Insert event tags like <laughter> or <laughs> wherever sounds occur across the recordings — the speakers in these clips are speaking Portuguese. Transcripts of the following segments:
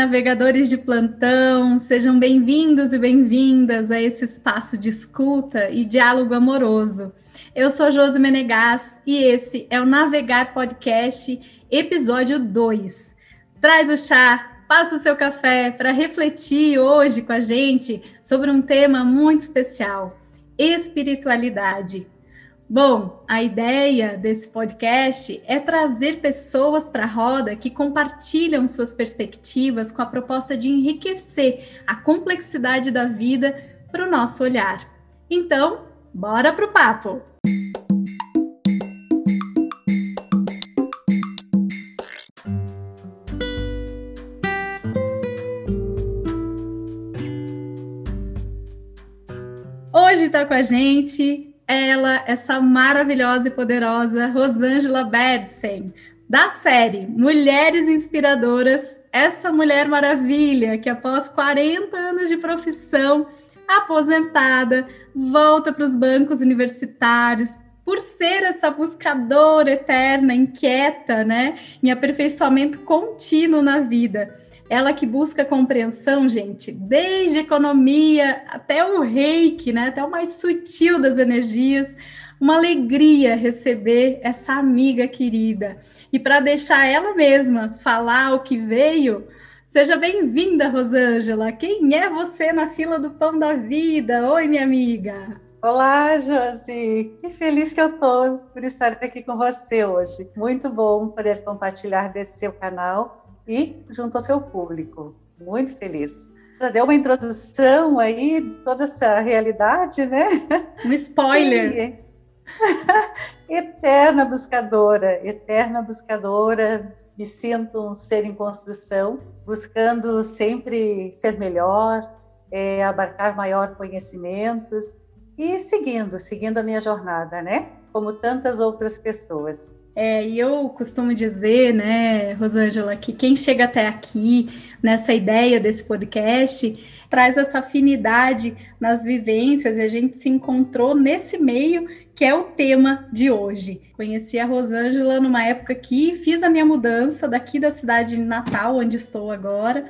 Navegadores de plantão, sejam bem-vindos e bem-vindas a esse espaço de escuta e diálogo amoroso. Eu sou Josi Menegas e esse é o Navegar Podcast, episódio 2. Traz o chá, passa o seu café para refletir hoje com a gente sobre um tema muito especial: espiritualidade. Bom, a ideia desse podcast é trazer pessoas para a roda que compartilham suas perspectivas com a proposta de enriquecer a complexidade da vida para o nosso olhar. Então, bora para o papo! Hoje está com a gente ela, essa maravilhosa e poderosa Rosângela Bedsen, da série Mulheres Inspiradoras, essa mulher maravilha que após 40 anos de profissão, aposentada, volta para os bancos universitários, por ser essa buscadora eterna, inquieta, né, em aperfeiçoamento contínuo na vida ela que busca compreensão, gente, desde economia até o reiki, né? Até o mais sutil das energias. Uma alegria receber essa amiga querida. E para deixar ela mesma falar o que veio, seja bem-vinda, Rosângela. Quem é você na fila do pão da vida? Oi, minha amiga. Olá, Josi. Que feliz que eu estou por estar aqui com você hoje. Muito bom poder compartilhar desse seu canal e junto ao seu público. Muito feliz. Já deu uma introdução aí de toda essa realidade, né? Um spoiler. <laughs> <laughs> eterna buscadora, eterna buscadora. Me sinto um ser em construção, buscando sempre ser melhor, é, abarcar maior conhecimentos e seguindo, seguindo a minha jornada, né? Como tantas outras pessoas. É, e eu costumo dizer, né, Rosângela, que quem chega até aqui, nessa ideia desse podcast, traz essa afinidade nas vivências e a gente se encontrou nesse meio que é o tema de hoje. Conheci a Rosângela numa época que fiz a minha mudança daqui da cidade de Natal, onde estou agora,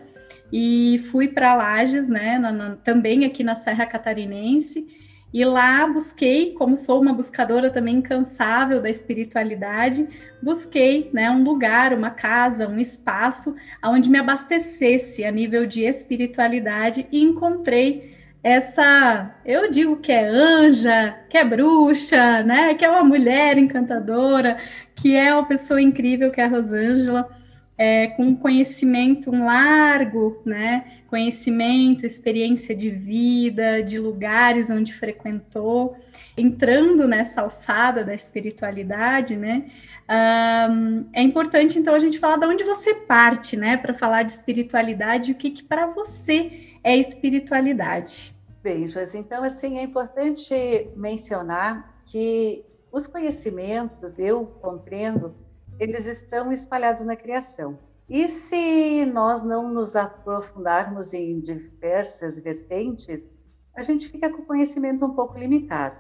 e fui para Lages, né, na, na, também aqui na Serra Catarinense, e lá busquei, como sou uma buscadora também incansável da espiritualidade, busquei né, um lugar, uma casa, um espaço onde me abastecesse a nível de espiritualidade e encontrei essa, eu digo que é anja, que é bruxa, né, que é uma mulher encantadora, que é uma pessoa incrível que é a Rosângela é, com conhecimento um largo, né? Conhecimento, experiência de vida, de lugares onde frequentou, entrando nessa alçada da espiritualidade, né? Um, é importante então a gente falar de onde você parte, né? Para falar de espiritualidade, o que, que para você é espiritualidade. Beijos. Então, assim, é importante mencionar que os conhecimentos, eu compreendo, eles estão espalhados na criação. E se nós não nos aprofundarmos em diversas vertentes, a gente fica com conhecimento um pouco limitado.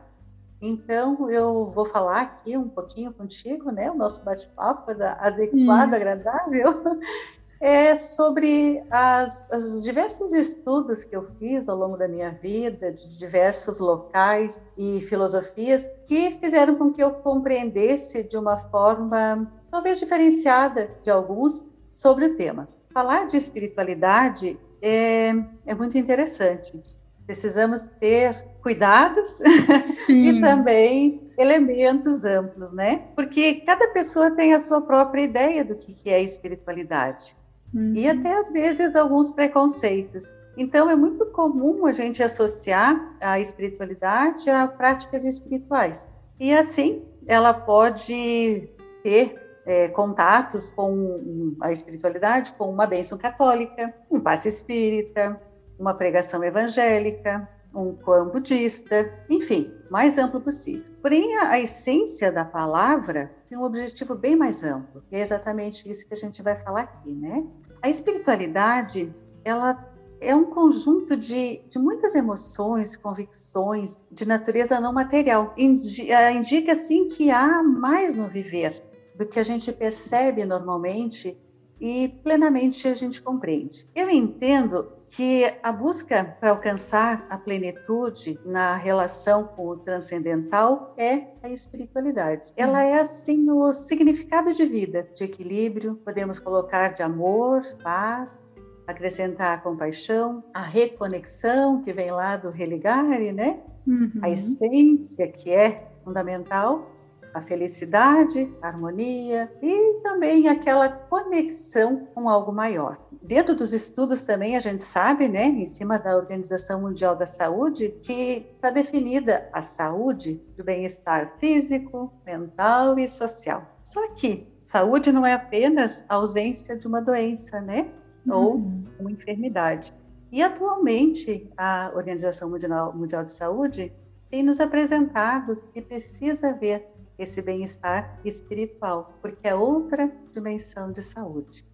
Então, eu vou falar aqui um pouquinho contigo, né? O nosso bate-papo adequado, Isso. agradável, <laughs> é sobre as, os diversos estudos que eu fiz ao longo da minha vida, de diversos locais e filosofias, que fizeram com que eu compreendesse de uma forma talvez diferenciada de alguns, sobre o tema. Falar de espiritualidade é, é muito interessante. Precisamos ter cuidados <laughs> e também elementos amplos, né? Porque cada pessoa tem a sua própria ideia do que é espiritualidade. Uhum. E até às vezes alguns preconceitos. Então é muito comum a gente associar a espiritualidade a práticas espirituais. E assim, ela pode ter é, contatos com a espiritualidade, com uma bênção católica, um passe espírita, uma pregação evangélica, um clã budista, enfim, mais amplo possível. Porém, a, essência da palavra tem um objetivo bem mais amplo, e é exatamente isso que a gente vai falar aqui, né? A espiritualidade, ela é um conjunto de, de muitas emoções, convicções de natureza não material. Indica, assim, que há mais no viver, do que a gente percebe normalmente e plenamente a gente compreende. Eu entendo que a busca para alcançar a plenitude na relação com o transcendental é a espiritualidade. Ela é assim o significado de vida, de equilíbrio, podemos colocar de amor, paz, acrescentar a compaixão, a reconexão que vem lá do religare, né? Uhum. A essência que é fundamental a felicidade, a harmonia e também aquela conexão com algo maior. Dentro dos estudos também a gente sabe, né, em cima da Organização Mundial da Saúde, que está definida a saúde do bem-estar físico, mental e social. Só que saúde não é apenas a ausência de uma doença, né, ou uhum. uma enfermidade. E atualmente a Organização Mundial, Mundial de Saúde tem nos apresentado que precisa haver esse bem-estar espiritual, porque é outra dimensão de saúde.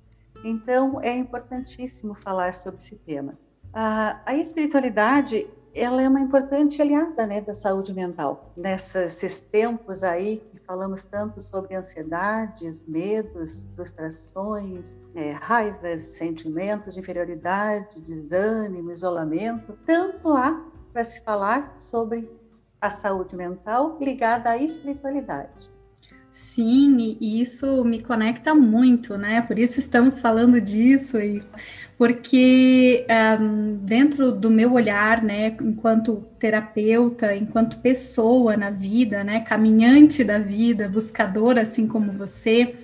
Então, é importantíssimo falar sobre esse tema. A, a espiritualidade, ela é uma importante aliada né, da saúde mental. Nesses tempos aí que falamos tanto sobre ansiedades, medos, frustrações, é, raivas, sentimentos de inferioridade, desânimo, isolamento, tanto há para se falar sobre a saúde mental ligada à espiritualidade. Sim, e isso me conecta muito, né? Por isso estamos falando disso e porque um, dentro do meu olhar, né, enquanto terapeuta, enquanto pessoa na vida, né, caminhante da vida, buscadora assim como você,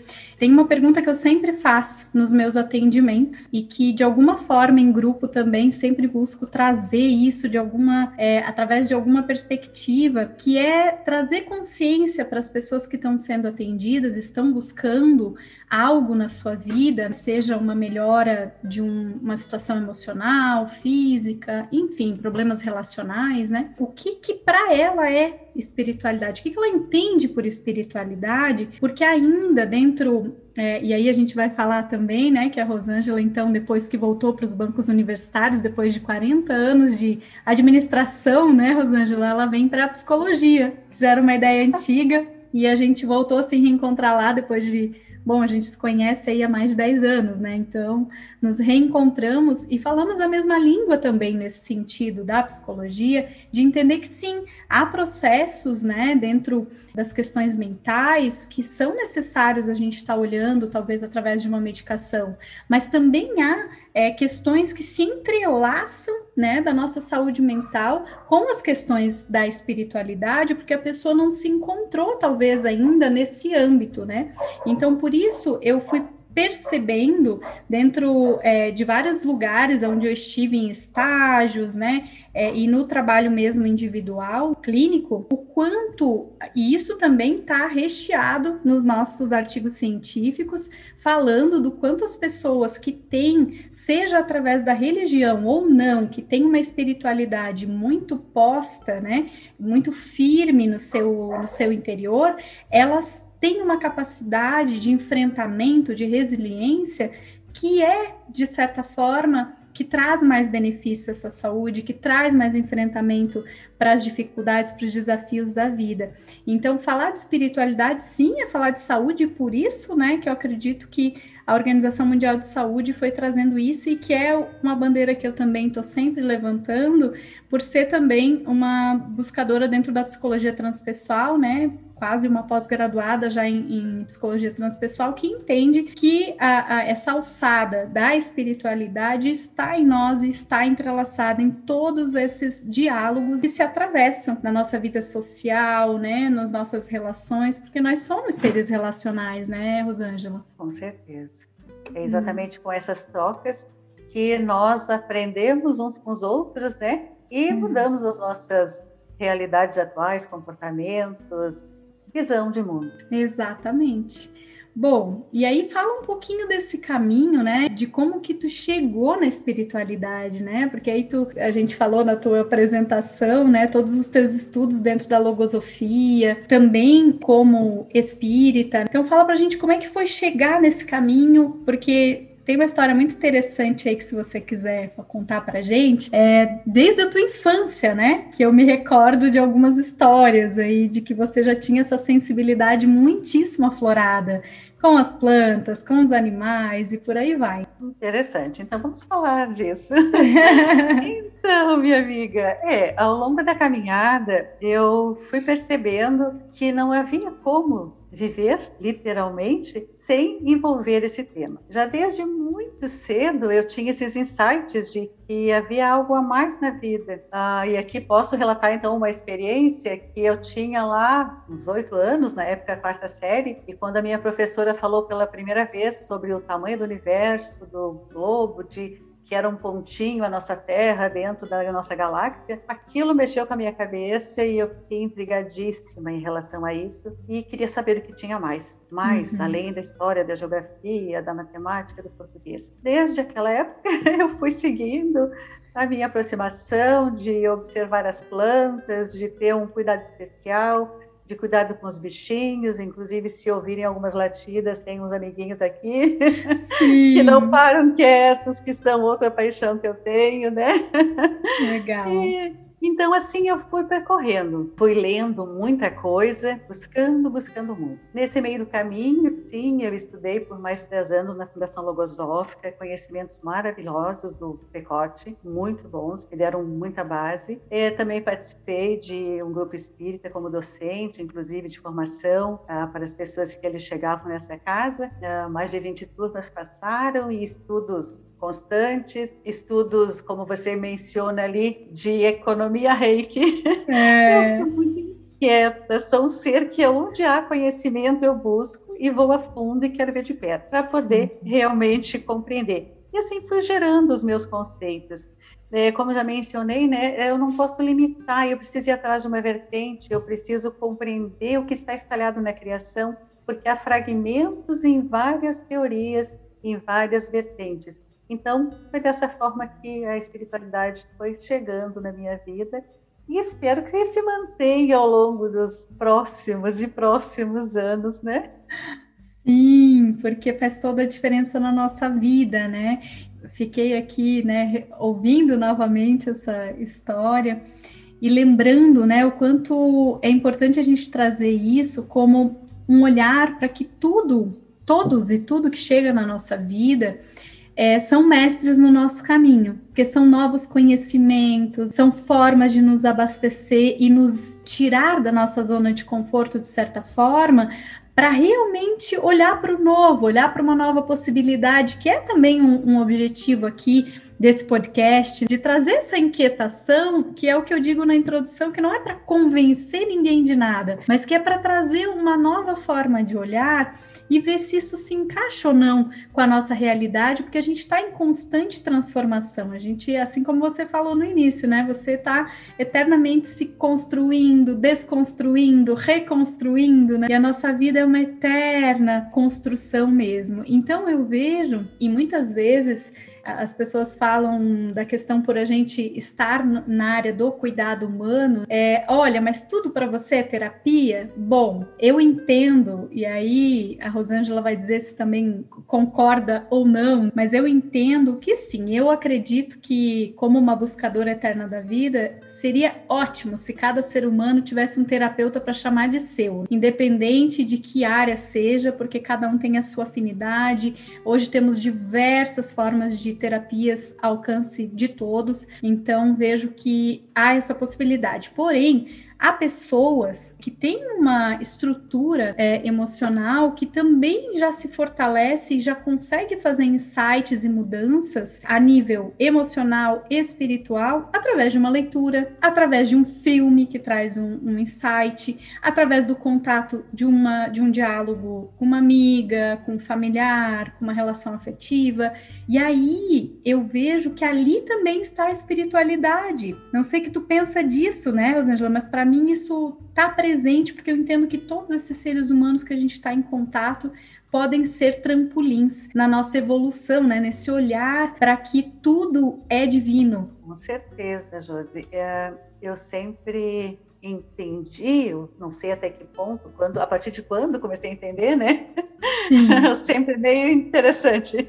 tem uma pergunta que eu sempre faço nos meus atendimentos e que, de alguma forma, em grupo também sempre busco trazer isso de alguma, é, através de alguma perspectiva, que é trazer consciência para as pessoas que estão sendo atendidas, estão buscando algo na sua vida, seja uma melhora de um, uma situação emocional, física, enfim, problemas relacionais, né? O que que para ela é espiritualidade? O que, que ela entende por espiritualidade? Porque ainda dentro é, e aí a gente vai falar também, né, que a Rosângela, então, depois que voltou para os bancos universitários, depois de 40 anos de administração, né, Rosângela, ela vem para a psicologia, que já era uma ideia antiga, e a gente voltou a se reencontrar lá depois de Bom, a gente se conhece aí há mais de 10 anos, né? Então, nos reencontramos e falamos a mesma língua também nesse sentido da psicologia, de entender que sim, há processos, né, dentro das questões mentais que são necessários a gente estar tá olhando, talvez através de uma medicação, mas também há é, questões que se entrelaçam né, da nossa saúde mental com as questões da espiritualidade, porque a pessoa não se encontrou, talvez, ainda nesse âmbito, né? Então, por isso, eu fui percebendo dentro é, de vários lugares onde eu estive em estágios, né, é, e no trabalho mesmo individual, clínico, o quanto, e isso também está recheado nos nossos artigos científicos, falando do quanto as pessoas que têm, seja através da religião ou não, que tem uma espiritualidade muito posta, né, muito firme no seu, no seu interior, elas têm uma capacidade de enfrentamento, de resiliência, que é, de certa forma, que traz mais benefícios à saúde, que traz mais enfrentamento para as dificuldades, para os desafios da vida. Então, falar de espiritualidade, sim, é falar de saúde, e por isso, né, que eu acredito que a Organização Mundial de Saúde foi trazendo isso e que é uma bandeira que eu também estou sempre levantando, por ser também uma buscadora dentro da psicologia transpessoal, né, quase uma pós-graduada já em, em, psicologia transpessoal, que entende que a, a, essa alçada da espiritualidade está em nós e está entrelaçada em todos esses diálogos que se atravessam na nossa vida social, né, nas nossas relações, porque nós somos seres relacionais, né, Rosângela? Com certeza. É exatamente hum. com essas trocas que nós aprendemos uns com os outros, né, e hum. mudamos as nossas realidades atuais, comportamentos, visão de mundo. Exatamente. Bom, e aí fala um pouquinho desse caminho, né? De como que tu chegou na espiritualidade, né? Porque aí tu, a gente falou na tua apresentação, né? Todos os teus estudos dentro da logosofia, também como espírita. Então fala pra gente como é que foi chegar nesse caminho, porque tem uma história muito interessante aí que se você quiser contar pra gente, é desde a tua infância, né? Que eu me recordo de algumas histórias aí de que você já tinha essa sensibilidade muitíssimo aflorada com as plantas, com os animais e por aí vai. Interessante. Então vamos falar disso. <laughs> então, minha amiga, é, ao longo da caminhada eu fui percebendo que não havia como viver, literalmente, sem envolver esse tema. Já desde muito cedo eu tinha esses insights de que havia algo a mais na vida. Ah, e aqui posso relatar então uma experiência que eu tinha lá uns oito anos, na época quarta série, e quando a minha professora falou pela primeira vez sobre o tamanho do universo, do globo, de que era um pontinho a nossa Terra dentro da nossa galáxia, aquilo mexeu com a minha cabeça e eu fiquei intrigadíssima em relação a isso e queria saber o que tinha mais, mais uhum. além da história, da geografia, da matemática, do português. Desde aquela época <laughs> eu fui seguindo a minha aproximação de observar as plantas, de ter um cuidado especial, de cuidado com os bichinhos, inclusive se ouvirem algumas latidas, tem uns amiguinhos aqui <laughs> que não param quietos, que são outra paixão que eu tenho, né? Legal. E, então, assim, eu fui percorrendo, fui lendo muita coisa, buscando, buscando muito. Nesse meio do caminho, sim, eu estudei por mais de 10 anos na Fundação Logosófica, conhecimentos maravilhosos do Pecote, muito bons, que deram muita base. Eu também participei de um grupo espírita como docente, inclusive de formação ah, para as pessoas que eles chegavam nessa casa. Ah, mais de 20 turmas passaram e estudos constantes, estudos, como você menciona ali, de economia reiki. É. <laughs> Eu sou muito inquieta, sou um ser que onde há conhecimento eu busco e vou a fundo e quero ver de perto, para poder Sim. realmente compreender. E assim fui gerando os meus conceitos. É, como já mencionei, né, eu não posso limitar, eu preciso ir atrás de uma vertente, eu preciso compreender o que está espalhado na criação, porque há fragmentos em várias teorias, em várias vertentes. Então, foi dessa forma que a espiritualidade foi chegando na minha vida e espero que se mantenha ao longo dos próximos e próximos anos, né? Sim, porque faz toda a diferença na nossa vida, né? Fiquei aqui, né, ouvindo novamente essa história e lembrando, né, o quanto é importante a gente trazer isso como um olhar para que tudo, todos e tudo que chega na nossa vida, é, são mestres no nosso caminho, porque são novos conhecimentos, são formas de nos abastecer e nos tirar da nossa zona de conforto, de certa forma, para realmente olhar para o novo, olhar para uma nova possibilidade, que é também um, um objetivo aqui desse podcast, de trazer essa inquietação, que é o que eu digo na introdução, que não é para convencer ninguém de nada, mas que é para trazer uma nova forma de olhar e ver se isso se encaixa ou não com a nossa realidade, porque a gente está em constante transformação. A gente, assim como você falou no início, né? Você está eternamente se construindo, desconstruindo, reconstruindo, né? E a nossa vida é uma eterna construção mesmo. Então eu vejo, e muitas vezes as pessoas falam da questão por a gente estar na área do cuidado humano, é, olha, mas tudo para você é terapia? Bom, eu entendo, e aí a Rosângela vai dizer se também concorda ou não, mas eu entendo que sim, eu acredito que, como uma buscadora eterna da vida, seria ótimo se cada ser humano tivesse um terapeuta para chamar de seu, independente de que área seja, porque cada um tem a sua afinidade. Hoje temos diversas formas de terapias alcance de todos, então vejo que há essa possibilidade. Porém, há pessoas que têm uma estrutura é, emocional que também já se fortalece e já consegue fazer insights e mudanças a nível emocional, espiritual, através de uma leitura, através de um filme que traz um, um insight, através do contato de, uma, de um diálogo com uma amiga, com um familiar, com uma relação afetiva. E aí eu vejo que ali também está a espiritualidade. Não sei que tu pensa disso, né, Rosângela, mas para mim isso está presente porque eu entendo que todos esses seres humanos que a gente está em contato podem ser trampolins na nossa evolução, né? Nesse olhar para que tudo é divino. Com certeza, Josi. É, eu sempre entendi, eu não sei até que ponto, quando, a partir de quando comecei a entender, né? <laughs> Sempre meio interessante.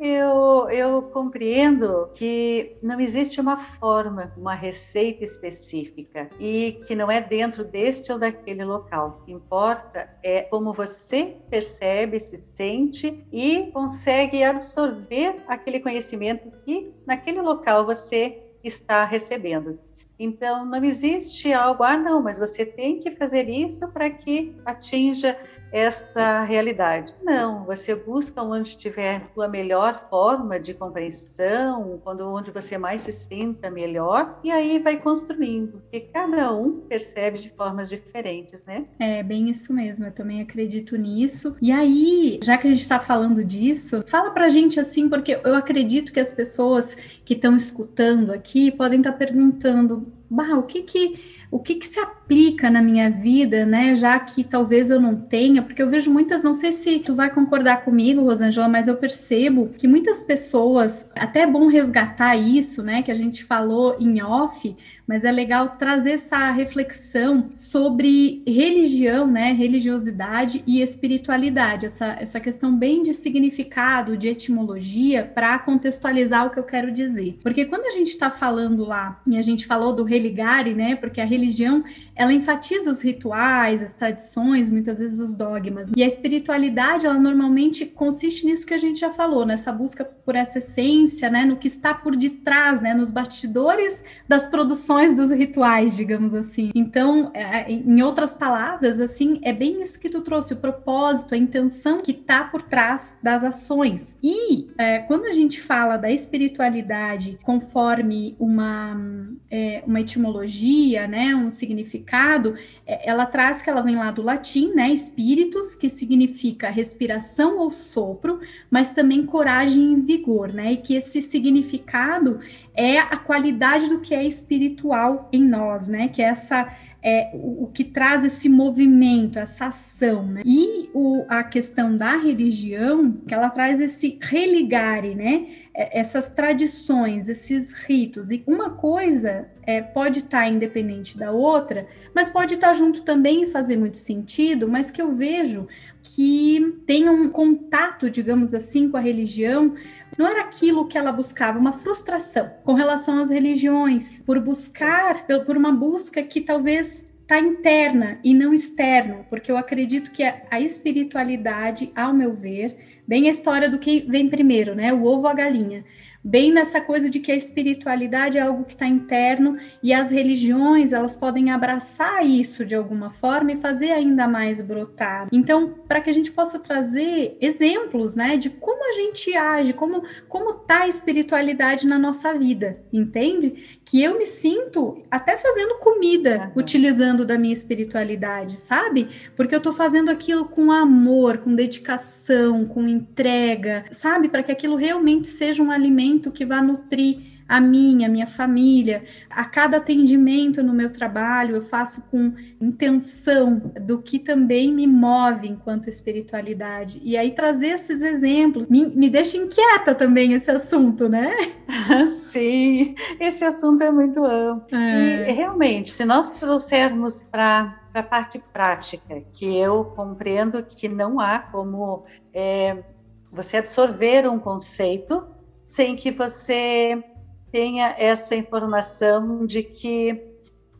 Eu, eu compreendo que não existe uma forma, uma receita específica e que não é dentro deste ou daquele local. O que importa é como você percebe, se sente e consegue absorver aquele conhecimento que naquele local você está recebendo. Então, não existe algo, ah, não, mas você tem que fazer isso para que atinja essa realidade. Não, você busca onde tiver a melhor forma de compreensão, quando onde você mais se sinta melhor, e aí vai construindo, porque cada um percebe de formas diferentes, né? É, bem isso mesmo, eu também acredito nisso. E aí, já que a gente está falando disso, fala pra gente assim, porque eu acredito que as pessoas que estão escutando aqui podem estar tá perguntando, bah, o que que o que, que se aplica na minha vida, né? Já que talvez eu não tenha, porque eu vejo muitas, não sei se tu vai concordar comigo, Rosângela, mas eu percebo que muitas pessoas, até é bom resgatar isso, né? Que a gente falou em off, mas é legal trazer essa reflexão sobre religião, né? Religiosidade e espiritualidade, essa, essa questão bem de significado, de etimologia, para contextualizar o que eu quero dizer. Porque quando a gente está falando lá, e a gente falou do religare, né? Porque a religião ela enfatiza os rituais, as tradições, muitas vezes os dogmas. E a espiritualidade, ela normalmente consiste nisso que a gente já falou, nessa busca por essa essência, né, no que está por detrás, né, nos bastidores das produções dos rituais, digamos assim. Então, é, é, em outras palavras, assim, é bem isso que tu trouxe, o propósito, a intenção que está por trás das ações. E é, quando a gente fala da espiritualidade conforme uma, é, uma etimologia, né, um significado significado, é, ela traz que ela vem lá do latim, né? Espíritos, que significa respiração ou sopro, mas também coragem e vigor, né? E que esse significado é a qualidade do que é espiritual em nós, né? Que é essa é o, o, que traz esse movimento, essa ação. Né? E o, a questão da religião, que ela traz esse religare, né? É, essas tradições, esses ritos. E uma coisa é, pode estar tá independente da outra, mas pode estar tá junto também e fazer muito sentido, mas que eu vejo que tem um contato, digamos assim, com a religião não era aquilo que ela buscava, uma frustração com relação às religiões, por buscar, por uma busca que talvez está interna e não externa, porque eu acredito que a, espiritualidade, ao meu ver, bem a história do que vem primeiro, né? O ovo ou a galinha bem nessa coisa de que a espiritualidade é algo que está interno e as religiões elas podem abraçar isso de alguma forma e fazer ainda mais brotar. Então, para que a gente possa trazer exemplos, né, de como a gente age, como como tá a espiritualidade na nossa vida, entende? Que eu me sinto até fazendo comida uhum. utilizando da minha espiritualidade, sabe? Porque eu estou fazendo aquilo com amor, com dedicação, com entrega, sabe? Para que aquilo realmente seja um alimento que vá nutrir a minha, a minha família. A cada atendimento no meu trabalho, eu faço com intenção do que também me move enquanto espiritualidade. E aí trazer esses exemplos me, me deixa inquieta também esse assunto, né? <laughs> Sim, esse assunto é muito amplo. É. E realmente, se nós trouxermos para a parte prática, que eu compreendo que não há como é, você absorver um conceito sem que você tenha essa informação de que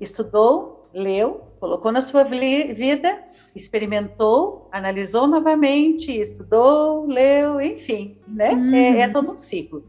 estudou, leu, colocou na sua vida, experimentou, analisou novamente, estudou, leu, enfim, né? Uhum. É, é, uhum. todo um ciclo.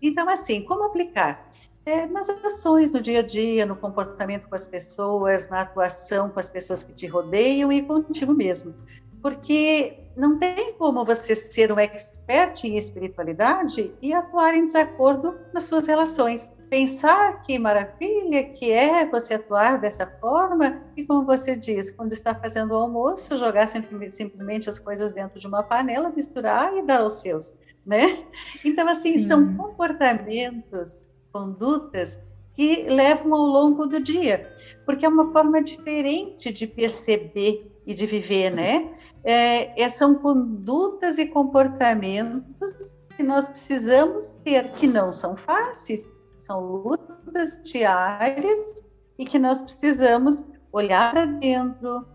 Então, assim, como aplicar? É, nas ações do dia a dia, no comportamento com as pessoas, na atuação com as pessoas que te rodeiam e contigo mesmo. Porque não tem como você ser um expert em espiritualidade e atuar em desacordo nas suas relações. Pensar que maravilha que é você atuar dessa forma e, como você diz, quando está fazendo o almoço, jogar simplesmente as coisas dentro de uma panela, misturar e dar aos seus, né? Então, assim, Sim. são comportamentos, condutas que levam ao longo do dia, porque é uma forma diferente de perceber e de viver, né? É, é, são condutas e comportamentos que nós precisamos ter, que não são fáceis, são lutas diárias e que nós precisamos olhar para dentro,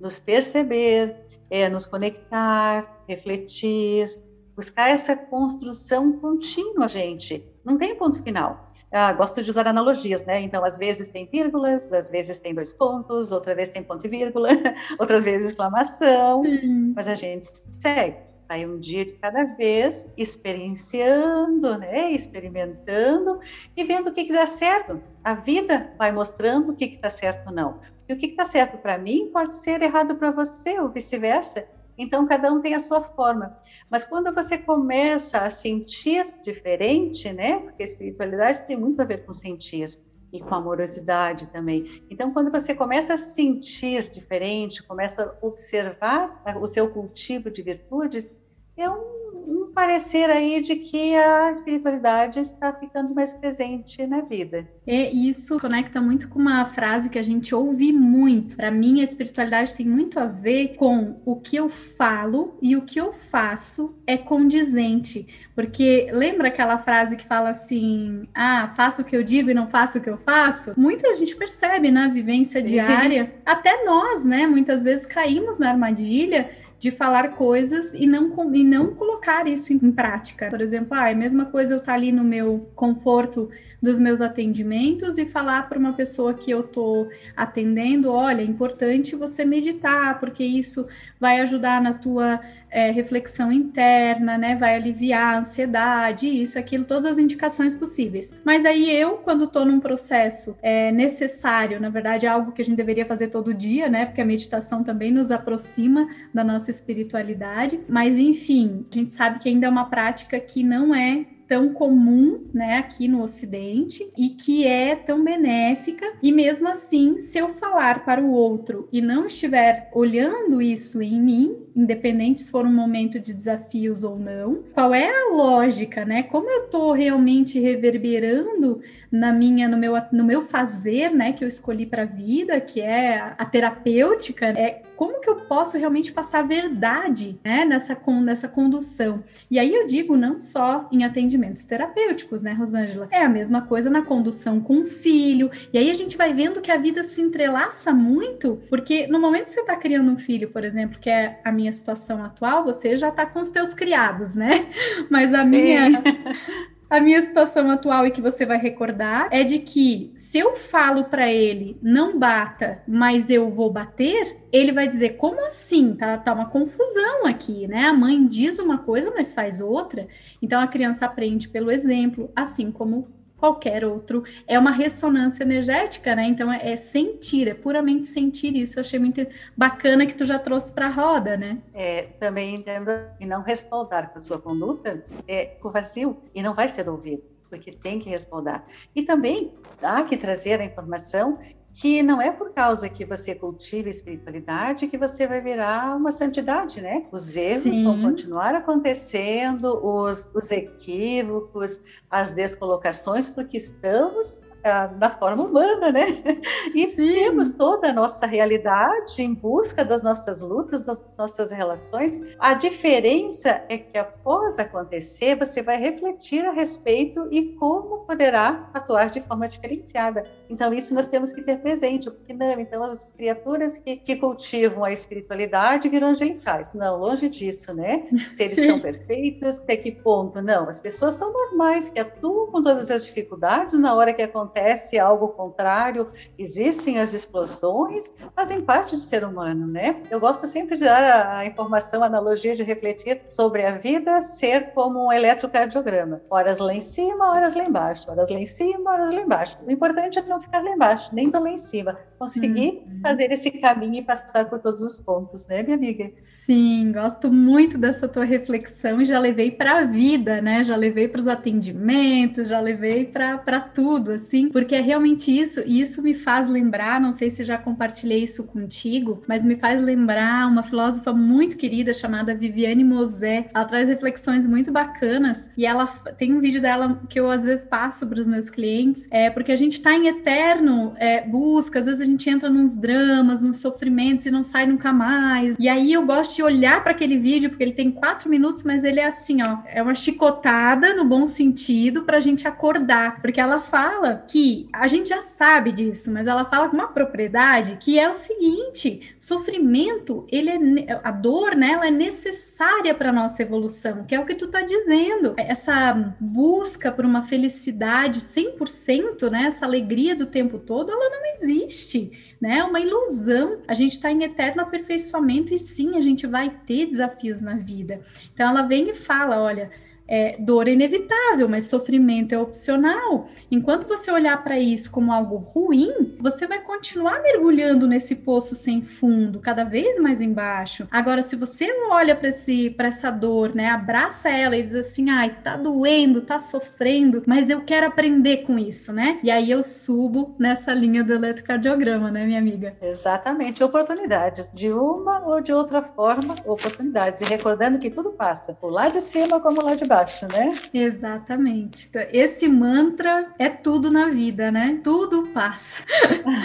nos perceber, é, nos conectar, refletir, buscar essa construção contínua, gente. Não tem ponto final. Ah, gosto de usar analogias, né? Então, às vezes tem vírgulas, às vezes tem dois pontos, outra vez tem ponto e vírgula, <laughs> outras vezes exclamação, Sim. mas a gente segue. Vai um dia de cada vez, experienciando, né? Experimentando e vendo o que, que dá certo. A vida vai mostrando o que está certo ou não. E o que está certo para mim pode ser errado para você, ou vice-versa. Então, cada um tem a sua forma. Mas quando você começa a sentir diferente, né? Porque a espiritualidade tem muito a ver com sentir e com amorosidade também. Então, quando você começa a sentir diferente, começa a observar o seu cultivo de virtudes, é um um parecer aí de que a espiritualidade está ficando mais presente na vida. É isso conecta muito com uma frase que a gente ouve muito. Para mim, a espiritualidade tem muito a ver com o que eu falo e o que eu faço é condizente. Porque lembra aquela frase que fala assim: ah, faço o que eu digo e não faço o que eu faço? Muita gente percebe na vivência diária, até nós, né? Muitas vezes caímos na armadilha de falar coisas e não, e não colocar isso em prática. Por exemplo, ah, é a mesma coisa eu estar tá ali no meu conforto dos meus atendimentos e falar para uma pessoa que eu estou atendendo, olha, é importante você meditar, porque isso vai ajudar na tua é, reflexão interna, né? Vai aliviar a ansiedade, isso, aquilo, todas as indicações possíveis. Mas aí eu, quando estou num processo é, necessário, na verdade, é algo que a gente deveria fazer todo dia, né? Porque a meditação também nos aproxima da nossa espiritualidade. Mas enfim, a gente sabe que ainda é uma prática que não é tão comum, né, aqui no Ocidente e que é tão benéfica. E mesmo assim, se eu falar para o outro e não estiver olhando isso em mim, independente se for um momento de desafios ou não, qual é a lógica, né? Como eu estou realmente reverberando na minha, no meu, no meu fazer, né, que eu escolhi para a vida, que é a, terapêutica, é como que eu posso realmente passar a verdade né, nessa, nessa condução? E aí eu digo não só em atendimentos terapêuticos, né, Rosângela? É a mesma coisa na condução com o filho. E aí a gente vai vendo que a vida se entrelaça muito, porque no momento que você está criando um filho, por exemplo, que é a minha situação atual, você já está com os teus criados, né? <laughs> Mas a minha. <laughs> A minha situação atual e que você vai recordar é de que se eu falo para ele não bata, mas eu vou bater, ele vai dizer como assim? Tá, tá uma confusão aqui, né? A mãe diz uma coisa, mas faz outra. Então a criança aprende pelo exemplo, assim como qualquer outro. É uma ressonância energética, né? Então é, é sentir, é puramente sentir isso. Eu achei muito bacana que tu já trouxe para a roda, né? É, também entendo e não respaldar com a sua conduta é com vazio e não vai ser ouvido porque tem que responder. E também há que trazer a informação que não é por causa que você cultiva a espiritualidade que você vai virar uma santidade, né? Os erros Sim. vão continuar acontecendo, os, os equívocos, as descolocações, porque estamos da forma humana, né? <laughs> E Sim. temos toda a nossa realidade em busca das nossas lutas, das nossas relações. A diferença é que após acontecer, você vai refletir a respeito e como poderá atuar de forma diferenciada. Então, isso nós temos que ter presente, porque não, então as criaturas que, que cultivam a espiritualidade viram angelicais. Não, longe disso, né? <laughs> Se eles Sim. são perfeitos, até que ponto? Não, as pessoas são normais, que atuam com todas as dificuldades na hora que acontece acontece algo contrário, existem as explosões, fazem parte do ser humano, né? Eu gosto sempre de dar a informação, a analogia de refletir sobre a vida ser como um eletrocardiograma. Horas lá em cima, horas lá embaixo, horas lá em cima, horas lá embaixo. O importante é não ficar lá embaixo, nem tão lá em cima. Conseguir uhum. fazer esse caminho e passar por todos os pontos, né, minha amiga? Sim, gosto muito dessa tua reflexão e já levei para a vida, né? Já levei para os atendimentos, já levei para tudo, assim porque é realmente isso, e isso me faz lembrar, não sei se já compartilhei isso contigo, mas me faz lembrar uma filósofa muito querida chamada Viviane Mosé. Ela traz reflexões muito bacanas e ela tem um vídeo dela que eu às vezes passo para os meus clientes, é porque a gente está em eterno é, busca, às vezes a gente entra nos dramas, nos sofrimentos e não sai nunca mais. E aí eu gosto de olhar para aquele vídeo, porque ele tem quatro minutos, mas ele é assim, ó, é uma chicotada no bom sentido para a gente acordar, porque ela fala que a gente já sabe disso, mas ela fala com uma propriedade que é o seguinte: sofrimento, ele é a dor, né, ela é necessária para nossa evolução, que é o que tu tá dizendo. Essa busca por uma felicidade 100%, né, essa alegria do tempo todo, ela não existe, né? É uma ilusão. A gente está em eterno aperfeiçoamento e sim, a gente vai ter desafios na vida. Então ela vem e fala, olha, é, dor é inevitável, mas sofrimento é opcional. Enquanto você olhar para isso como algo ruim, você vai continuar mergulhando nesse poço sem fundo, cada vez mais embaixo. Agora, se você olha para essa dor, né, abraça ela e diz assim: ai, tá doendo, tá sofrendo, mas eu quero aprender com isso, né? E aí eu subo nessa linha do eletrocardiograma, né, minha amiga? Exatamente, oportunidades, de uma ou de outra forma, oportunidades. E recordando que tudo passa, por lá de cima como lá de baixo acho, né? Exatamente. Então, esse mantra é tudo na vida, né? Tudo passa.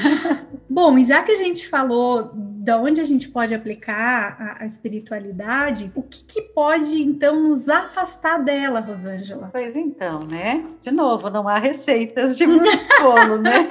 <laughs> Bom, e já que a gente falou da onde a gente pode aplicar a, a espiritualidade, o que, que, pode então nos afastar dela, Rosângela? Pois então, né? De novo, não há receitas de <laughs> bolo, né?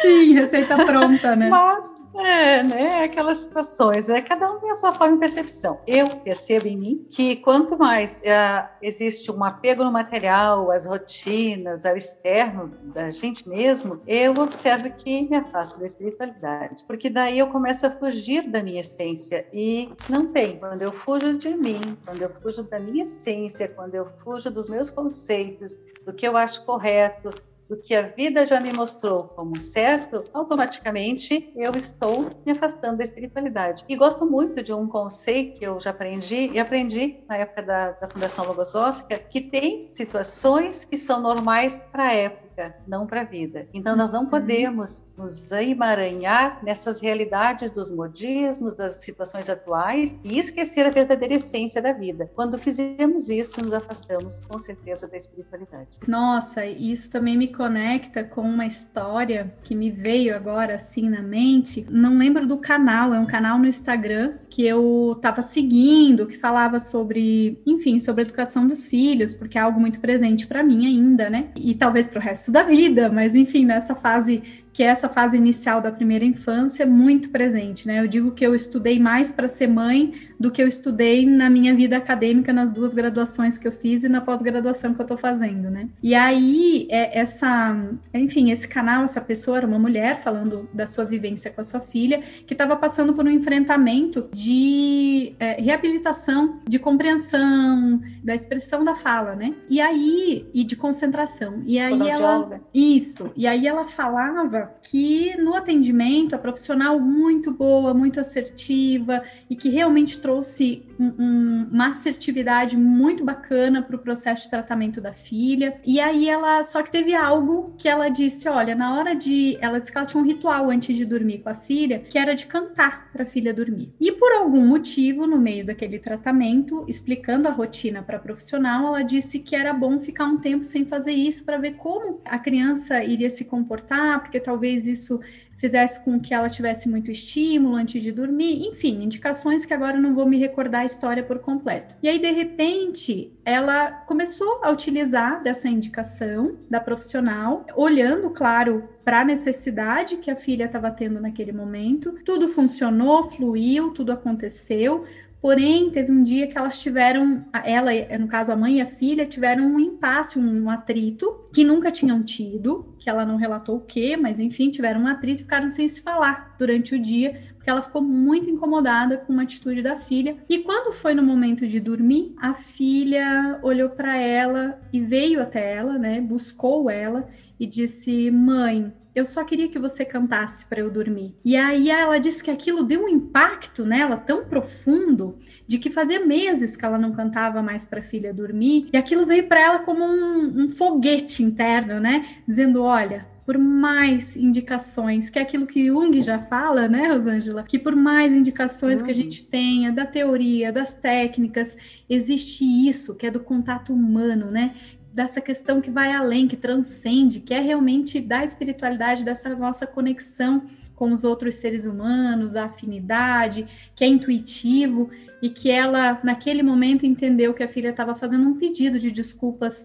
Sim, receita pronta, né? Mas é, né? Aquelas situações, é cada um tem a sua forma de percepção. Eu percebo em mim que quanto mais uh, existe um apego no material, às rotinas, ao externo da gente mesmo, eu observo que me afasto da espiritualidade, porque daí eu começo a fugir da minha essência e não tem. Quando eu fujo de mim, quando eu fujo da minha essência, quando eu fujo dos meus conceitos, do que eu acho correto, do que a vida já me mostrou como certo, automaticamente eu estou me afastando da espiritualidade. E gosto muito de um conceito que eu já aprendi, e aprendi na época da, da Fundação Logosófica, que tem situações que são normais para a época não para a vida. Então, nós não uhum. podemos nos emaranhar nessas realidades dos modismos, das situações atuais e esquecer a verdadeira essência da vida. Quando fizemos isso, nos afastamos com certeza da espiritualidade. Nossa, isso também me conecta com uma história que me veio agora assim na mente. Não lembro do canal, é um canal no Instagram que eu estava seguindo, que falava sobre, enfim, sobre a educação dos filhos, porque é algo muito presente para mim ainda, né? E talvez para o resto da vida, mas enfim, nessa fase que é essa fase inicial da primeira infância muito presente, né? Eu digo que eu estudei mais para ser mãe do que eu estudei na minha vida acadêmica nas duas graduações que eu fiz e na pós-graduação que eu estou fazendo, né? E aí é, essa, enfim, esse canal, essa pessoa era uma mulher falando da sua vivência com a sua filha que estava passando por um enfrentamento de é, reabilitação, de compreensão da expressão da fala, né? E aí e de concentração. E aí ela isso. E aí ela falava que no atendimento, a profissional muito boa, muito assertiva e que realmente trouxe um, um, uma assertividade muito bacana para o processo de tratamento da filha. E aí ela, só que teve algo que ela disse: olha, na hora de. Ela disse que ela tinha um ritual antes de dormir com a filha, que era de cantar para a filha dormir. E por algum motivo, no meio daquele tratamento, explicando a rotina para a profissional, ela disse que era bom ficar um tempo sem fazer isso para ver como a criança iria se comportar, porque talvez isso fizesse com que ela tivesse muito estímulo antes de dormir, enfim, indicações que agora não vou me recordar a história por completo. E aí, de repente, ela começou a utilizar dessa indicação da profissional, olhando, claro, para a necessidade que a filha estava tendo naquele momento. Tudo funcionou, fluiu, tudo aconteceu. Porém, teve um dia que elas tiveram, ela, no caso a mãe e a filha, tiveram um impasse, um atrito que nunca tinham tido, que ela não relatou o quê, mas enfim, tiveram um atrito e ficaram sem se falar durante o dia, porque ela ficou muito incomodada com uma atitude da filha. E quando foi no momento de dormir, a filha olhou para ela e veio até ela, né? Buscou ela e disse: "Mãe, eu só queria que você cantasse para eu dormir. E aí ela disse que aquilo deu um impacto nela tão profundo de que fazia meses que ela não cantava mais para a filha dormir, e aquilo veio para ela como um, um foguete interno, né? Dizendo: olha, por mais indicações, que é aquilo que Jung já fala, né, Rosângela? Que por mais indicações uhum. que a uhum. gente tenha da teoria, das técnicas, existe isso, que é do contato humano, né? Dessa questão que vai além, que transcende, que é realmente da espiritualidade, dessa nossa conexão com os outros seres humanos, a afinidade, que é intuitivo e que ela, naquele momento, entendeu que a filha estava fazendo um pedido de desculpas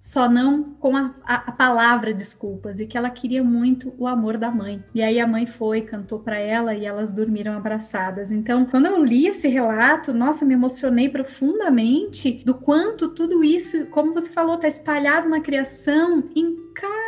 só não com a, a, palavra desculpas e que ela queria muito o amor da mãe. E aí a mãe foi, cantou para ela e elas dormiram abraçadas. Então, quando eu li esse relato, nossa, me emocionei profundamente do quanto tudo isso, como você falou, está espalhado na criação em cada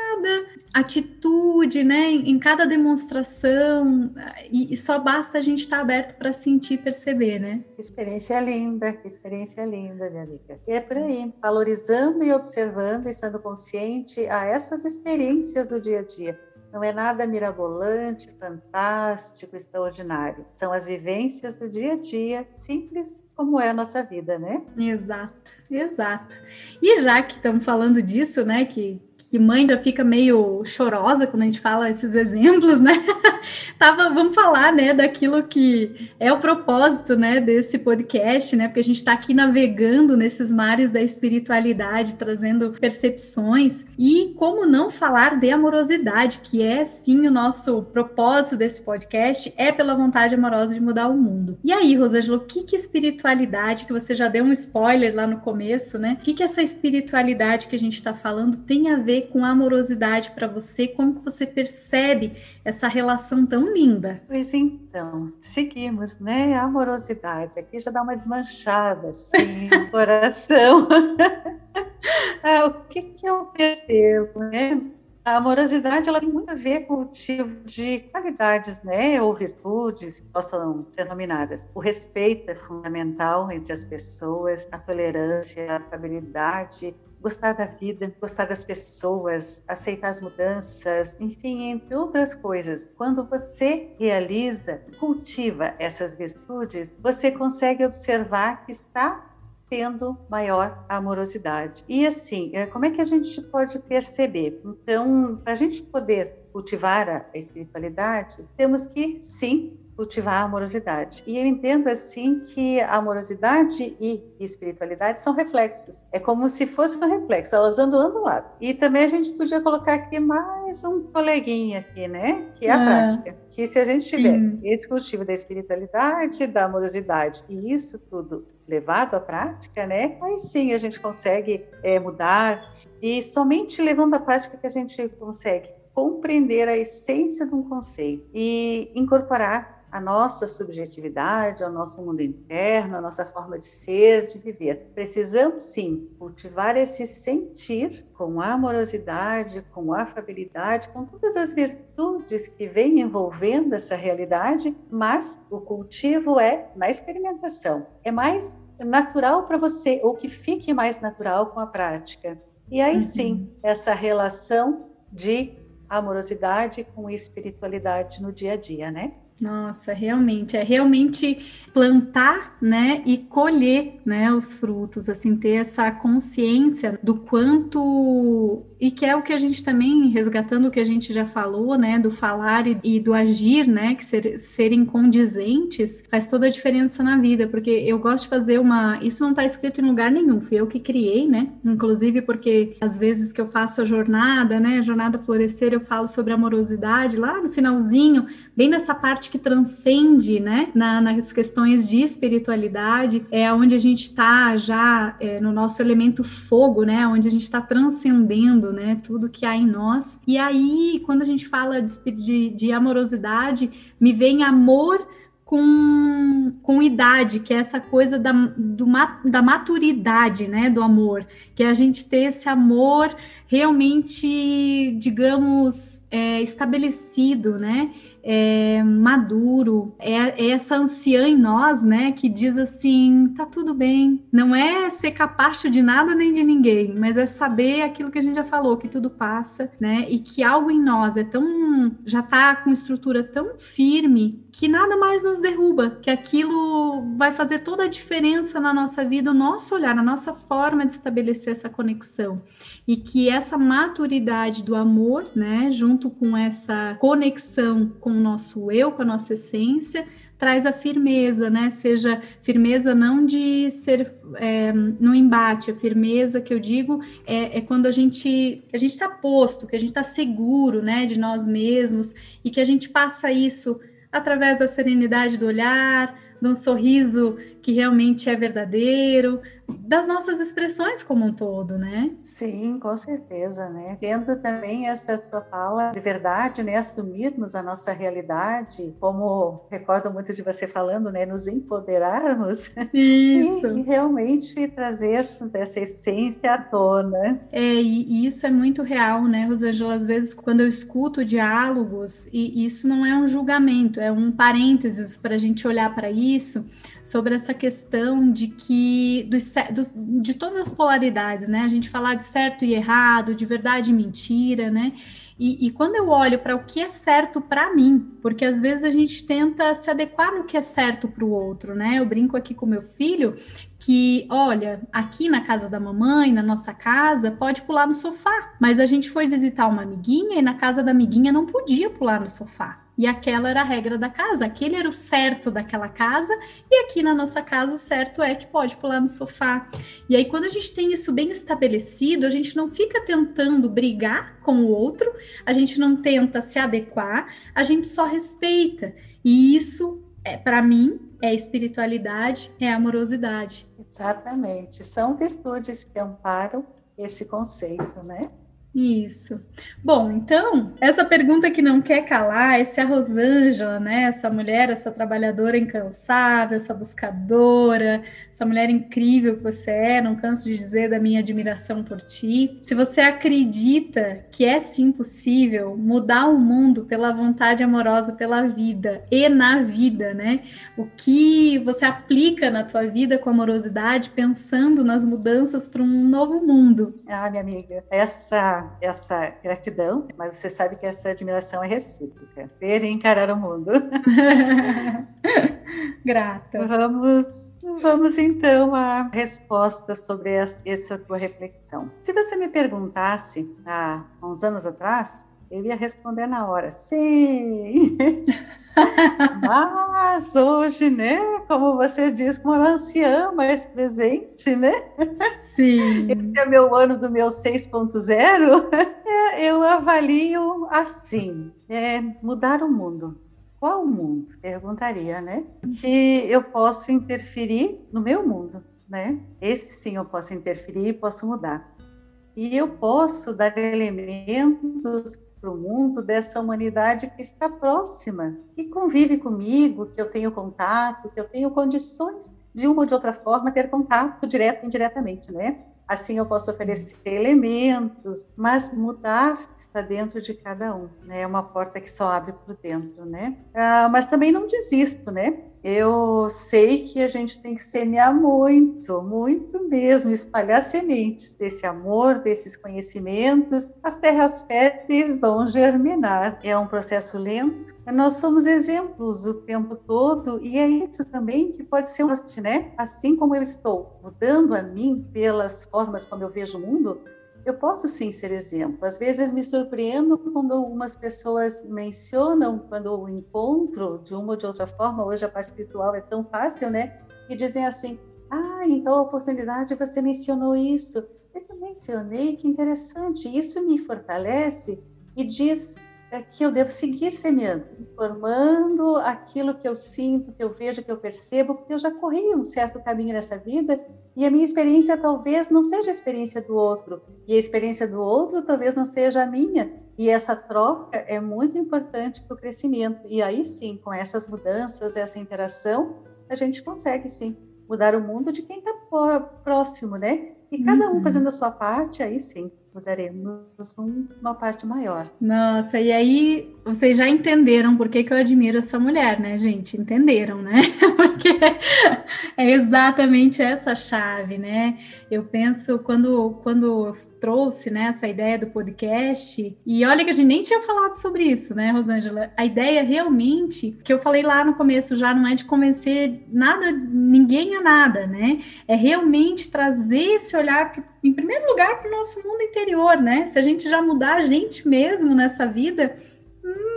atitude, né, em cada demonstração, e, e só basta a gente estar tá aberto para sentir e perceber, né? Que experiência linda, que experiência linda, minha amiga. E é por aí, valorizando e observando e sendo consciente a essas experiências do dia a dia. Não é nada mirabolante, fantástico, extraordinário. São as vivências do dia a dia, simples como é a nossa vida, né? Exato, exato. E já que estamos falando disso, né, que que mãe já fica meio chorosa quando a gente fala esses exemplos, né? <laughs> Tava, vamos falar, né, daquilo que é o propósito, né, desse podcast, né? Porque a gente está aqui navegando nesses mares da espiritualidade, trazendo percepções e como não falar de amorosidade, que é sim o nosso propósito desse podcast, é pela vontade amorosa de mudar o mundo. E aí, Rosângela, o que que espiritualidade, que você já deu um spoiler lá no começo, né? O que que essa espiritualidade que a gente está falando tem a ver com amorosidade para você? Como que você percebe essa relação tão linda? Pois então, seguimos, né? Amorosidade aqui já dá uma desmanchada assim no <laughs> coração. <laughs> ah, o que, que eu percebo, né? A amorosidade ela tem muito a ver com o tipo de qualidades, né, ou virtudes que possam ser nominadas. O respeito é fundamental entre as pessoas, a tolerância, a afabilidade, gostar da vida, gostar das pessoas, aceitar as mudanças, enfim, entre outras coisas. Quando você realiza, cultiva essas virtudes, você consegue observar que está tendo maior amorosidade. E assim, é, como é que a gente pode perceber? Então, para a gente poder cultivar a espiritualidade, temos que sim cultivar a amorosidade. E eu entendo assim que a amorosidade e espiritualidade são reflexos. É como se fosse um reflexo, elas andam lado a lado. E também a gente podia colocar aqui mais um coleguinha aqui, né? Que é a ah, prática. Que se a gente tiver sim. esse cultivo da espiritualidade, da amorosidade e isso tudo levado à prática, né? Aí sim a gente consegue é, mudar e somente levando à prática que a gente consegue compreender a essência de um conceito e incorporar a nossa subjetividade, ao nosso mundo interno, a nossa forma de ser, de viver. Precisamos sim cultivar esse sentir com amorosidade, com afabilidade, com todas as virtudes que vêm envolvendo essa realidade, mas o cultivo é na experimentação. É mais natural para você, ou que fique mais natural com a prática. E aí uhum. sim, essa relação de amorosidade com espiritualidade no dia a dia, né? Nossa, realmente, é realmente plantar, né, e colher, né, os frutos, assim, ter essa consciência do quanto e que é o que a gente também resgatando o que a gente já falou, né, do falar e, e do agir, né, que ser, serem condizentes faz toda a diferença na vida, porque eu gosto de fazer uma, isso não está escrito em lugar nenhum, fui eu que criei, né, inclusive porque às vezes que eu faço a jornada, né, a jornada florescer, eu falo sobre amorosidade lá no finalzinho, bem nessa parte que transcende, né, na, nas questões de espiritualidade, é onde a gente está já é, no nosso elemento fogo, né, onde a gente está transcendendo né? Tudo que há em nós. E aí, quando a gente fala de, de, de amorosidade, me vem amor com, com idade, que é essa coisa da, do, da maturidade, né, do amor, que é a gente ter esse amor realmente, digamos, é, estabelecido, né, é, maduro, é, é, essa anciã em nós, né, que diz assim, tá tudo bem. Não é ser capacho de nada nem de ninguém, mas é saber aquilo que a gente já falou, que tudo passa, né, e que algo em nós é tão, já tá com estrutura tão firme que nada mais nos derruba, que aquilo vai fazer toda a diferença na nossa vida, o nosso olhar, a nossa forma de estabelecer essa conexão. E que essa maturidade do amor, né, junto com essa conexão com o nosso eu, com a nossa essência, traz a firmeza, né? Seja firmeza não de ser é, no embate, a firmeza que eu digo é, é quando a gente a gente está posto, que a gente está seguro, né, de nós mesmos e que a gente passa isso através da serenidade do olhar, de um sorriso que realmente é verdadeiro, das nossas expressões como um todo, né? Sim, com certeza, né? Tendo também essa sua fala de verdade, né? Assumirmos a nossa realidade, como recordo muito de você falando, né? Nos empoderarmos. Isso. E, <laughs> e realmente trazermos essa essência à tona. É, e, e isso é muito real, né, Rosângela? Às vezes, quando eu escuto diálogos, e isso não é um julgamento, é um parênteses para a gente olhar para isso, sobre essa questão de que dos, dos, de todas as polaridades, né? A gente falar de certo e errado, de verdade e mentira, né? E, e quando eu olho para o que é certo para mim, porque às vezes a gente tenta se adequar no que é certo para o outro, né? Eu brinco aqui com meu filho que, olha, aqui na casa da mamãe, na nossa casa, pode pular no sofá, mas a gente foi visitar uma amiguinha e na casa da amiguinha não podia pular no sofá. E aquela era a regra da casa, aquele era o certo daquela casa, e aqui na nossa casa o certo é que pode pular no sofá. E aí, quando a gente tem isso bem estabelecido, a gente não fica tentando brigar com o outro, a gente não tenta se adequar, a gente só respeita. E isso, é, para mim, é espiritualidade, é amorosidade. Exatamente. São virtudes que amparam esse conceito, né? Isso. Bom, então, essa pergunta que não quer calar, esse a Rosângela, né? Essa mulher, essa trabalhadora incansável, essa buscadora, essa mulher incrível que você é, não canso de dizer da minha admiração por ti. Se você acredita que é sim possível mudar o mundo pela vontade amorosa pela vida e na vida, né? O que você aplica na tua vida com amorosidade, pensando nas mudanças para um novo mundo. Ah, minha amiga, essa essa gratidão, mas você sabe que essa admiração é recíproca. Ver e encarar o mundo. <laughs> Grata. Vamos, vamos então à resposta sobre essa tua reflexão. Se você me perguntasse há uns anos atrás, eu ia responder na hora, sim. <laughs> Mas hoje, né, como você diz, como uma anciã mais presente, né? Sim. Esse é meu ano do meu 6.0. <laughs> É, eu avalio assim, é, mudar o mundo. Qual mundo? Perguntaria, né? Que eu posso interferir no meu mundo, né? Esse sim eu posso interferir e posso mudar. E eu posso dar elementos para o mundo dessa humanidade que está próxima, que convive comigo, que eu tenho contato, que eu tenho condições de uma ou de outra forma ter contato direto ou indiretamente, né? Assim eu posso oferecer elementos, mas mudar está dentro de cada um, né? É uma porta que só abre por dentro, né? Ah, mas também não desisto, né? Eu sei que a gente tem que semear muito, muito mesmo, espalhar sementes desse amor, desses conhecimentos. As terras férteis vão germinar. É um processo lento. Nós somos exemplos o tempo todo e é isso também que pode ser forte, né? Assim como eu estou mudando a mim pelas formas como eu vejo o mundo, eu posso sim ser exemplo. Às vezes me surpreendo quando algumas pessoas mencionam, quando o encontro de uma ou de outra forma, hoje a parte espiritual é tão fácil, né? E dizem assim: ah, então a oportunidade você mencionou isso. Mas eu mencionei, que interessante, isso me fortalece e diz é que eu devo seguir semeando, informando aquilo que eu sinto, que eu vejo, que eu percebo, porque eu já corri um certo caminho nessa vida e a minha experiência talvez não seja a experiência do outro, e a experiência do outro talvez não seja a minha. E essa troca é muito importante para o crescimento. E aí sim, com essas mudanças, essa interação, a gente consegue sim mudar o mundo de quem está próximo, né? E cada um uhum. fazendo a sua parte, aí sim mudaremos um, uma parte maior. Nossa, e aí vocês já entenderam por que, que eu admiro essa mulher, né, gente? Entenderam, né? <laughs> Porque é exatamente essa chave, né? Eu penso quando, quando trouxe né, essa ideia do podcast, e olha que a gente nem tinha falado sobre isso, né, Rosângela? A ideia realmente, que eu falei lá no começo já, não é de convencer nada, ninguém a nada, né? É realmente trazer esse olhar, em primeiro lugar, para o nosso mundo interior, né? Se a gente já mudar a gente mesmo nessa vida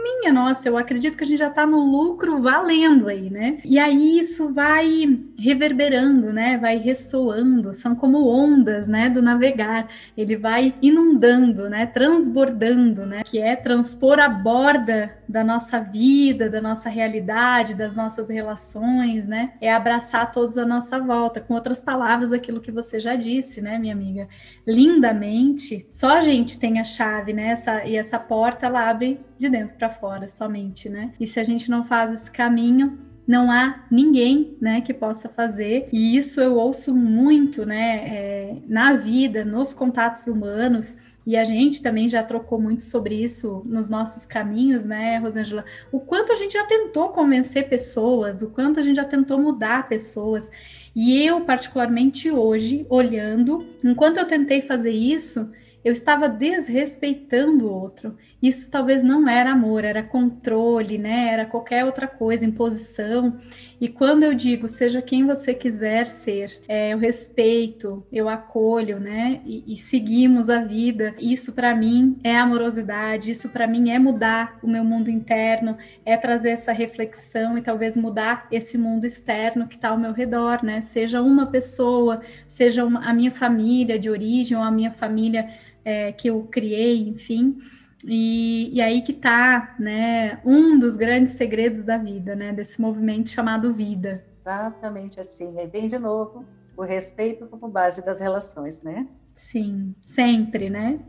minha nossa, eu acredito que a gente já está no lucro valendo aí, né? E aí isso vai reverberando, né? Vai ressoando, são como ondas, né? Do navegar, ele vai inundando, né? Transbordando, né? Que é transpor a borda da nossa vida, da nossa realidade, das nossas relações, né? É abraçar todos à nossa volta. Com outras palavras, aquilo que você já disse, né, minha amiga? Lindamente, só a gente tem a chave, né? Essa, e essa porta ela abre de dentro para fora somente, né? E se a gente não faz esse caminho, não há ninguém, né, que possa fazer. E isso eu ouço muito, né, é, na vida, nos contatos humanos. E a gente também já trocou muito sobre isso nos nossos caminhos, né, Rosângela? O quanto a gente já tentou convencer pessoas, o quanto a gente já tentou mudar pessoas. E eu, particularmente hoje, olhando, enquanto eu tentei fazer isso, eu estava desrespeitando o outro. Isso talvez não era amor, era controle, né? Era qualquer outra coisa, imposição. E quando eu digo seja quem você quiser ser, é, eu respeito, eu acolho, né? E, e seguimos a vida. Isso para mim é amorosidade. Isso para mim é mudar o meu mundo interno, é trazer essa reflexão e talvez mudar esse mundo externo que está ao meu redor, né? Seja uma pessoa, seja uma, a minha família de origem ou a minha família é, que eu criei, enfim. E, e, aí que está né, um dos grandes segredos da vida, né, desse movimento chamado vida. Exatamente assim. Aí vem de novo o respeito como base das relações, né? Sim, sempre, né?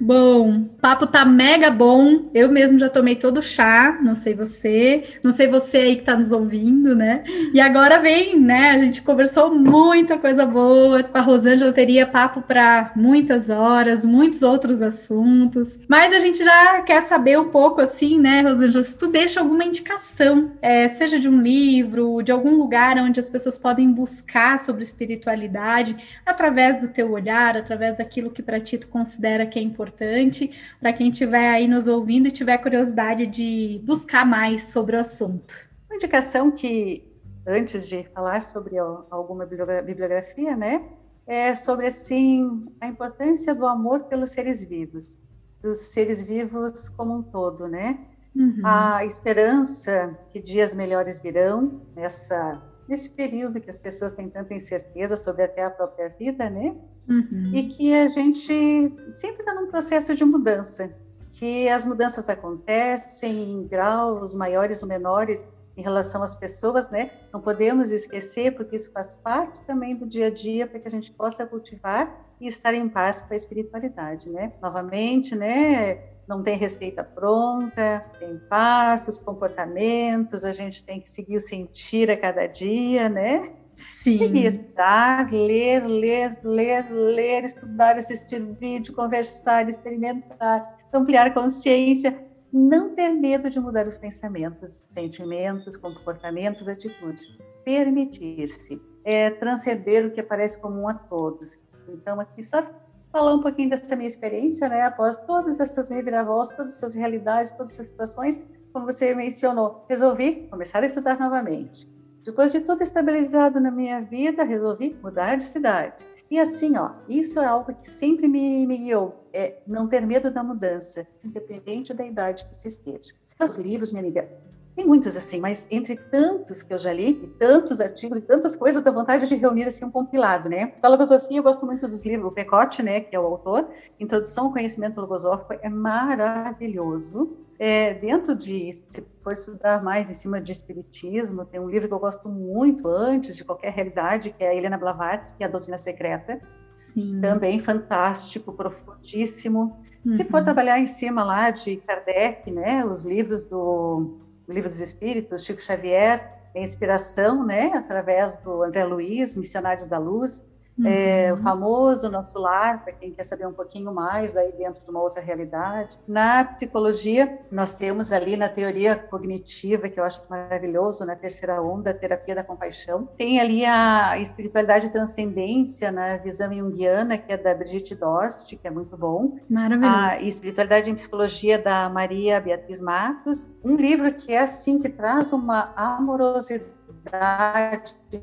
Bom, o papo tá mega bom. Eu mesmo já tomei todo o chá, não sei você, não sei você aí que tá nos ouvindo, né? E agora vem, né? A gente conversou muita coisa boa. Com a Rosângela teria papo para muitas horas, muitos outros assuntos. Mas a gente já quer saber um pouco assim, né, Rosângela, se tu deixa alguma indicação, é, seja de um livro, de algum lugar onde as pessoas podem buscar sobre espiritualidade, através do teu olhar, através daquilo que para ti tu considera considera que é importante para quem estiver aí nos ouvindo e tiver curiosidade de buscar mais sobre o assunto. Uma indicação que, antes de falar sobre alguma bibliografia, né, é sobre assim a importância do amor pelos seres vivos, dos seres vivos como um todo, né? Uhum. A esperança que dias melhores virão nessa nesse período que as pessoas têm tanta incerteza sobre até a própria vida, né? Uhum. E que a gente sempre está num processo de mudança, que as mudanças acontecem em graus maiores ou menores em relação às pessoas, né? Não podemos esquecer, porque isso faz parte também do dia a dia, para que a gente possa cultivar e estar em paz com a espiritualidade, né? Novamente, né? não tem receita pronta, tem passos, comportamentos, a gente tem que seguir o sentir a cada dia, né? Sim. Seguir, dar, ler, ler, ler, ler, estudar, assistir vídeo, conversar, experimentar, ampliar consciência, não ter medo de mudar os pensamentos, sentimentos, comportamentos, atitudes, permitir-se, é, transcender o que parece comum a todos. Então, aqui só falar um pouquinho dessa minha experiência, né? Após todas essas reviravoltas, todas essas realidades, todas essas situações, como você mencionou, resolvi começar a estudar novamente. Depois de tudo estabilizado na minha vida, resolvi mudar de cidade. E assim, ó, isso é algo que sempre me, me guiou, é não ter medo da mudança, independente da idade que se esteja. Os livros, minha amiga, tem muitos assim, mas entre tantos que eu já li, e tantos artigos e tantas coisas, dá vontade de reunir assim um compilado, né? Da logosofia, eu gosto muito dos livros, o Pecote, né, que é o autor, Introdução ao Conhecimento Logosófico, é maravilhoso. É, dentro de, se for estudar mais em cima de espiritismo, tem um livro que eu gosto muito antes de qualquer realidade, que é a Helena Blavatsky, é a Doutrina Secreta. Sim. Também fantástico, profundíssimo. Uhum. Se for trabalhar em cima lá de Kardec, né, os livros do o Livro dos Espíritos, Chico Xavier, é inspiração, né, através do André Luiz, Missionários da Luz, uhum. é, o famoso Nosso Lar, para quem quer saber um pouquinho mais, daí dentro de uma outra realidade. Na psicologia, nós temos ali na teoria cognitiva, que eu acho maravilhoso, na terceira onda, a terapia da compaixão. Tem ali a espiritualidade e transcendência na visão junguiana, que é da Brigitte Dorst, que é muito bom. Maravilhoso. A espiritualidade em psicologia da Maria Beatriz Matos. Um livro que é assim, que traz uma amorosidade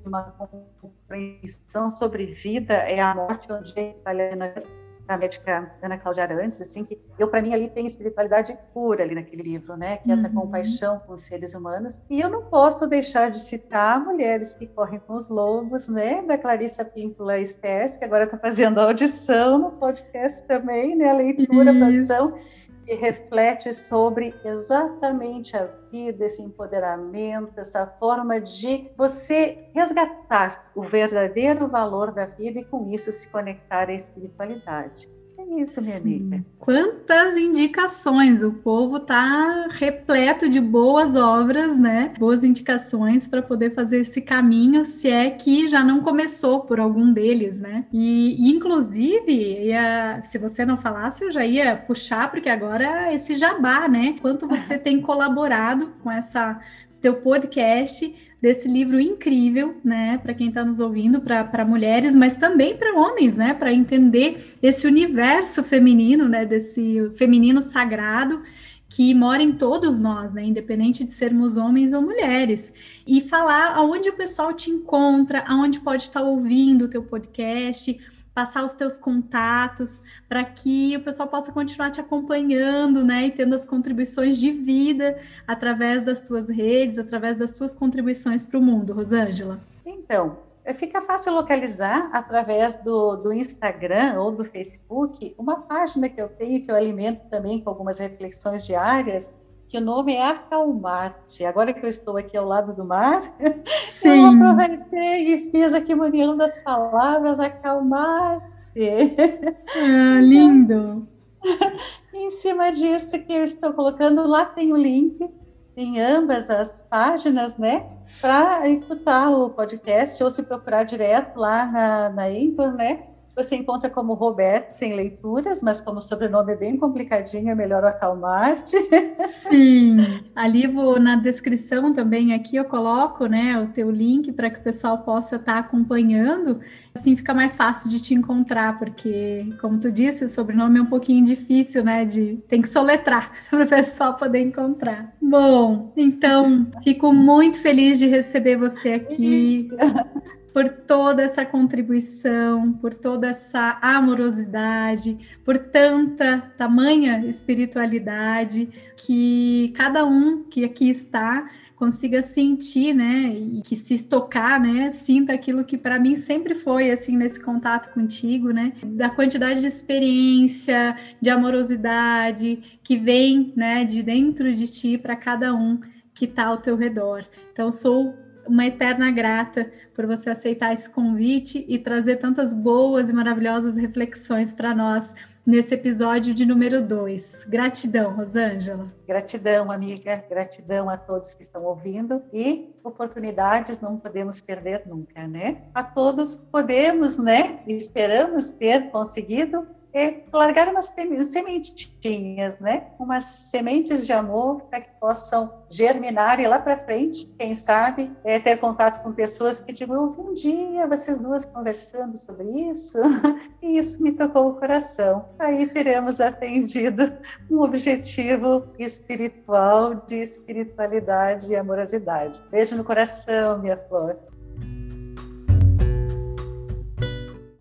uma compreensão sobre vida é a morte onde italiana da médica Ana Cláudia Arantes, assim, que eu, para mim, ali tem espiritualidade pura ali naquele livro, né? Que é essa uhum. compaixão com os seres humanos. E eu não posso deixar de citar Mulheres que Correm com os Lobos, né? Da Clarissa Píncula Estes, que agora está fazendo audição no podcast também, né? A leitura, a produção que reflete sobre exatamente a vida, esse empoderamento, essa forma de você resgatar o verdadeiro valor da vida e com isso se conectar à espiritualidade. É isso, minha Sim. amiga. Quantas indicações! O povo tá repleto de boas obras, né? Boas indicações para poder fazer esse caminho, se é que já não começou por algum deles, né? E, inclusive, ia, se você não falasse, eu já ia puxar, porque agora esse jabá, né? Quanto você tem colaborado com essa, esse teu podcast desse livro incrível, né, para quem está nos ouvindo, para mulheres, mas também para homens, né, para entender esse universo feminino, né, desse feminino sagrado que mora em todos nós, né, independente de sermos homens ou mulheres, e falar aonde o pessoal te encontra, aonde pode estar tá ouvindo o teu podcast, passar os teus contatos para que o pessoal possa continuar te acompanhando, né, e tendo as contribuições de vida através das suas redes, através das suas contribuições para o mundo, Rosângela. Então, é, fica fácil localizar através do, do Instagram ou do Facebook uma página que eu tenho que eu alimento também com algumas reflexões diárias que o nome é Acalmarte. Agora que eu estou aqui ao lado do mar, <laughs> Sim. eu aproveitei e fiz aqui uma união das palavras Acalmarte. Ah, <laughs> lindo! <laughs> em cima disso que eu estou colocando, lá tem o link em ambas as páginas, né? Para escutar o podcast ou se procurar direto lá na, na Anchor, né? Você encontra como Roberto sem leituras, mas como o sobrenome é bem complicadinho, é melhor acalmar-te. Sim, ali vou na descrição também aqui eu coloco, né, o teu link para que o pessoal possa estar tá acompanhando. Assim fica mais fácil de te encontrar, porque como tu disse, o sobrenome é um pouquinho difícil, né, de tem que soletrar <laughs> para o pessoal poder encontrar. Bom, então fico muito feliz de receber você aqui. Isso por toda essa contribuição, por toda essa amorosidade, por tanta tamanha espiritualidade que cada um que aqui está consiga sentir, né, e que se tocar, né, sinta aquilo que para mim sempre foi assim nesse contato contigo, né, da quantidade de experiência, de amorosidade que vem, né, de dentro de ti para cada um que está ao teu redor. Então sou uma eterna grata por você aceitar esse convite e trazer tantas boas e maravilhosas reflexões para nós nesse episódio de número 2. Gratidão, Rosângela. Gratidão, amiga. Gratidão a todos que estão ouvindo e oportunidades não podemos perder nunca, né? A todos podemos, né? Esperamos ter conseguido é largar umas sementinhas, né? Umas sementes de amor para que possam germinar e lá para frente, quem sabe, é, ter contato com pessoas que digam, um dia vocês duas conversando sobre isso <laughs> e isso me tocou o coração. Aí teremos atendido um objetivo espiritual de espiritualidade e amorosidade. Beijo no coração, minha flor.